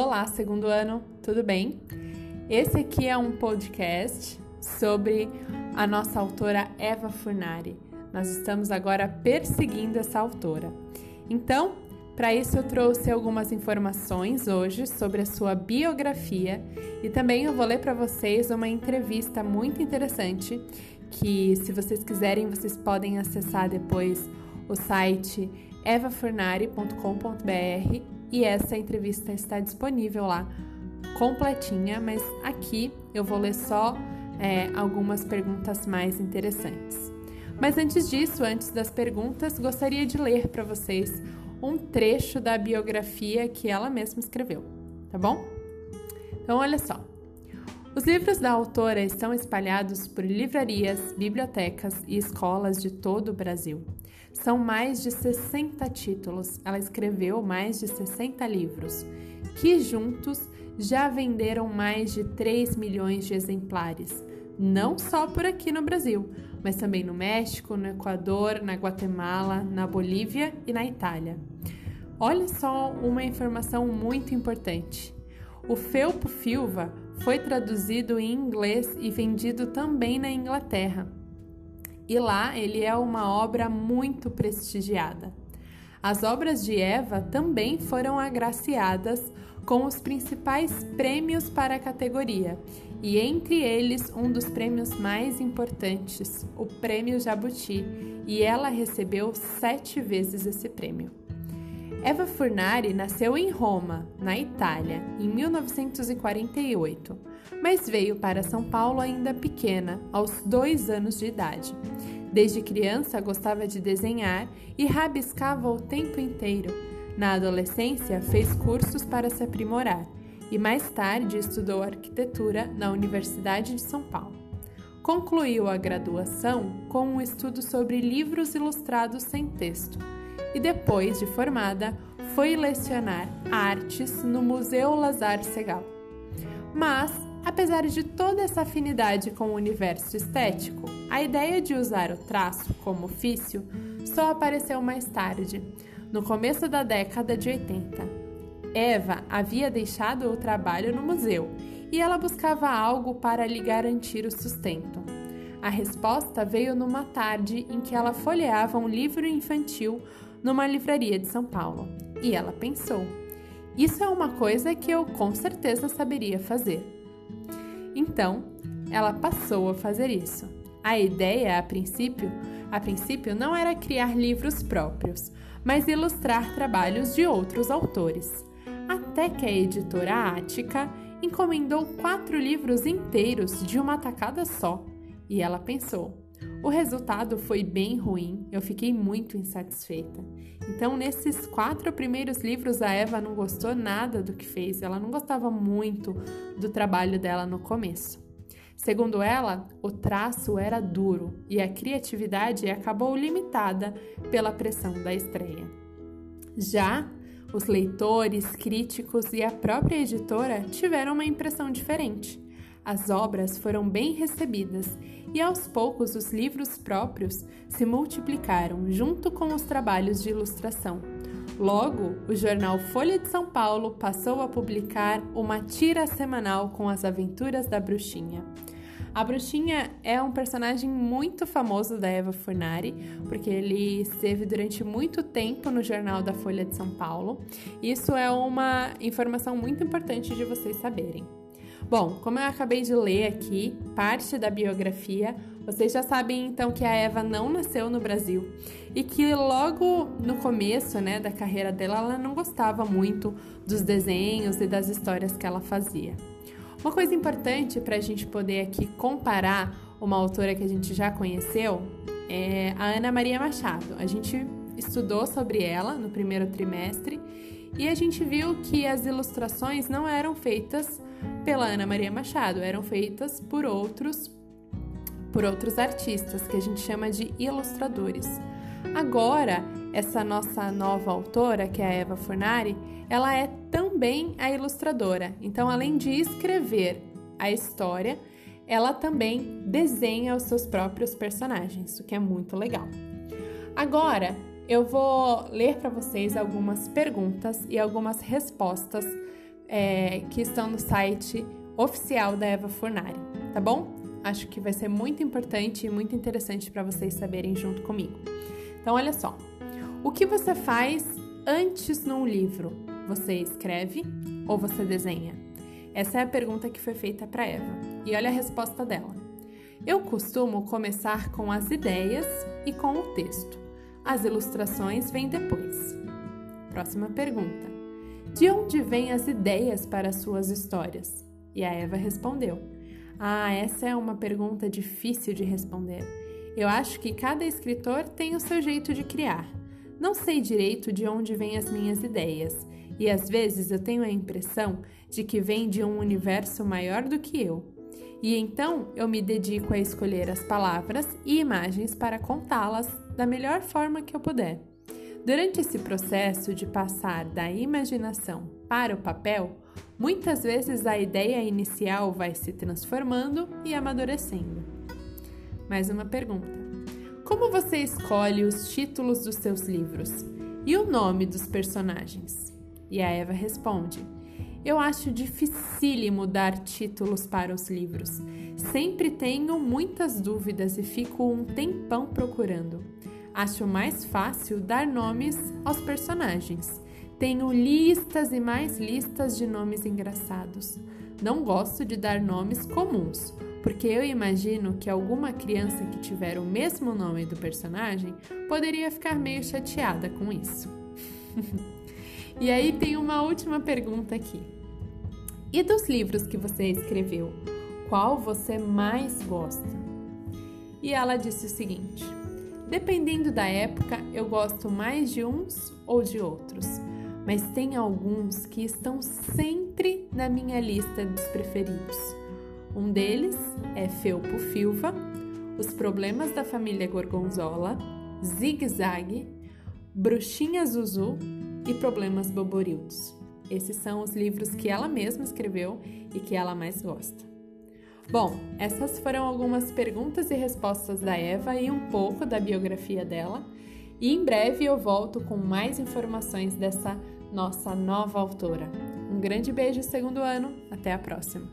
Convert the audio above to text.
Olá, segundo ano, tudo bem? Esse aqui é um podcast sobre a nossa autora Eva Furnari. Nós estamos agora perseguindo essa autora. Então, para isso eu trouxe algumas informações hoje sobre a sua biografia e também eu vou ler para vocês uma entrevista muito interessante que, se vocês quiserem, vocês podem acessar depois o site evafurnari.com.br e essa entrevista está disponível lá completinha, mas aqui eu vou ler só é, algumas perguntas mais interessantes. Mas antes disso, antes das perguntas, gostaria de ler para vocês um trecho da biografia que ela mesma escreveu, tá bom? Então, olha só. Os livros da autora estão espalhados por livrarias, bibliotecas e escolas de todo o Brasil. São mais de 60 títulos. Ela escreveu mais de 60 livros, que juntos já venderam mais de 3 milhões de exemplares, não só por aqui no Brasil, mas também no México, no Equador, na Guatemala, na Bolívia e na Itália. Olha só uma informação muito importante. O Felpo Filva foi traduzido em inglês e vendido também na Inglaterra. E lá ele é uma obra muito prestigiada. As obras de Eva também foram agraciadas com os principais prêmios para a categoria, e entre eles um dos prêmios mais importantes, o Prêmio Jabuti, e ela recebeu sete vezes esse prêmio. Eva Furnari nasceu em Roma, na Itália, em 1948, mas veio para São Paulo ainda pequena, aos dois anos de idade. Desde criança gostava de desenhar e rabiscava o tempo inteiro. Na adolescência, fez cursos para se aprimorar e mais tarde estudou arquitetura na Universidade de São Paulo. Concluiu a graduação com um estudo sobre livros ilustrados sem texto e depois de formada, foi lecionar artes no Museu Lazar Segal. Mas, apesar de toda essa afinidade com o universo estético, a ideia de usar o traço como ofício só apareceu mais tarde, no começo da década de 80. Eva havia deixado o trabalho no museu e ela buscava algo para lhe garantir o sustento. A resposta veio numa tarde em que ela folheava um livro infantil numa livraria de São Paulo. E ela pensou: isso é uma coisa que eu com certeza saberia fazer. Então, ela passou a fazer isso. A ideia, a princípio, a princípio não era criar livros próprios, mas ilustrar trabalhos de outros autores. Até que a editora Ática encomendou quatro livros inteiros de uma tacada só. E ela pensou: o resultado foi bem ruim, eu fiquei muito insatisfeita. Então, nesses quatro primeiros livros, a Eva não gostou nada do que fez, ela não gostava muito do trabalho dela no começo. Segundo ela, o traço era duro e a criatividade acabou limitada pela pressão da estreia. Já os leitores, críticos e a própria editora tiveram uma impressão diferente. As obras foram bem recebidas e aos poucos os livros próprios se multiplicaram junto com os trabalhos de ilustração. Logo, o jornal Folha de São Paulo passou a publicar uma tira semanal com as aventuras da bruxinha. A bruxinha é um personagem muito famoso da Eva Furnari, porque ele esteve durante muito tempo no jornal da Folha de São Paulo. Isso é uma informação muito importante de vocês saberem. Bom, como eu acabei de ler aqui parte da biografia, vocês já sabem então que a Eva não nasceu no Brasil e que logo no começo, né, da carreira dela, ela não gostava muito dos desenhos e das histórias que ela fazia. Uma coisa importante para a gente poder aqui comparar uma autora que a gente já conheceu é a Ana Maria Machado. A gente estudou sobre ela no primeiro trimestre e a gente viu que as ilustrações não eram feitas pela Ana Maria Machado, eram feitas por outros por outros artistas que a gente chama de ilustradores. Agora, essa nossa nova autora, que é a Eva Fornari, ela é também a ilustradora. Então, além de escrever a história, ela também desenha os seus próprios personagens, o que é muito legal. Agora, eu vou ler para vocês algumas perguntas e algumas respostas é, que estão no site oficial da Eva Fornari, tá bom? Acho que vai ser muito importante e muito interessante para vocês saberem junto comigo. Então, olha só. O que você faz antes num livro? Você escreve ou você desenha? Essa é a pergunta que foi feita para Eva. E olha a resposta dela. Eu costumo começar com as ideias e com o texto. As ilustrações vêm depois. Próxima pergunta. De onde vêm as ideias para as suas histórias? E a Eva respondeu: Ah, essa é uma pergunta difícil de responder. Eu acho que cada escritor tem o seu jeito de criar. Não sei direito de onde vêm as minhas ideias, e às vezes eu tenho a impressão de que vem de um universo maior do que eu. E então eu me dedico a escolher as palavras e imagens para contá-las da melhor forma que eu puder. Durante esse processo de passar da imaginação para o papel, muitas vezes a ideia inicial vai se transformando e amadurecendo. Mais uma pergunta: Como você escolhe os títulos dos seus livros e o nome dos personagens? E a Eva responde: Eu acho dificílimo dar títulos para os livros. Sempre tenho muitas dúvidas e fico um tempão procurando. Acho mais fácil dar nomes aos personagens. Tenho listas e mais listas de nomes engraçados. Não gosto de dar nomes comuns, porque eu imagino que alguma criança que tiver o mesmo nome do personagem poderia ficar meio chateada com isso. e aí tem uma última pergunta aqui. E dos livros que você escreveu, qual você mais gosta? E ela disse o seguinte: Dependendo da época, eu gosto mais de uns ou de outros, mas tem alguns que estão sempre na minha lista dos preferidos. Um deles é Felpo Filva, Os Problemas da Família Gorgonzola, Zig Zag, Bruxinha Zuzu e Problemas Boborildos. Esses são os livros que ela mesma escreveu e que ela mais gosta. Bom, essas foram algumas perguntas e respostas da Eva e um pouco da biografia dela. E em breve eu volto com mais informações dessa nossa nova autora. Um grande beijo, segundo ano, até a próxima!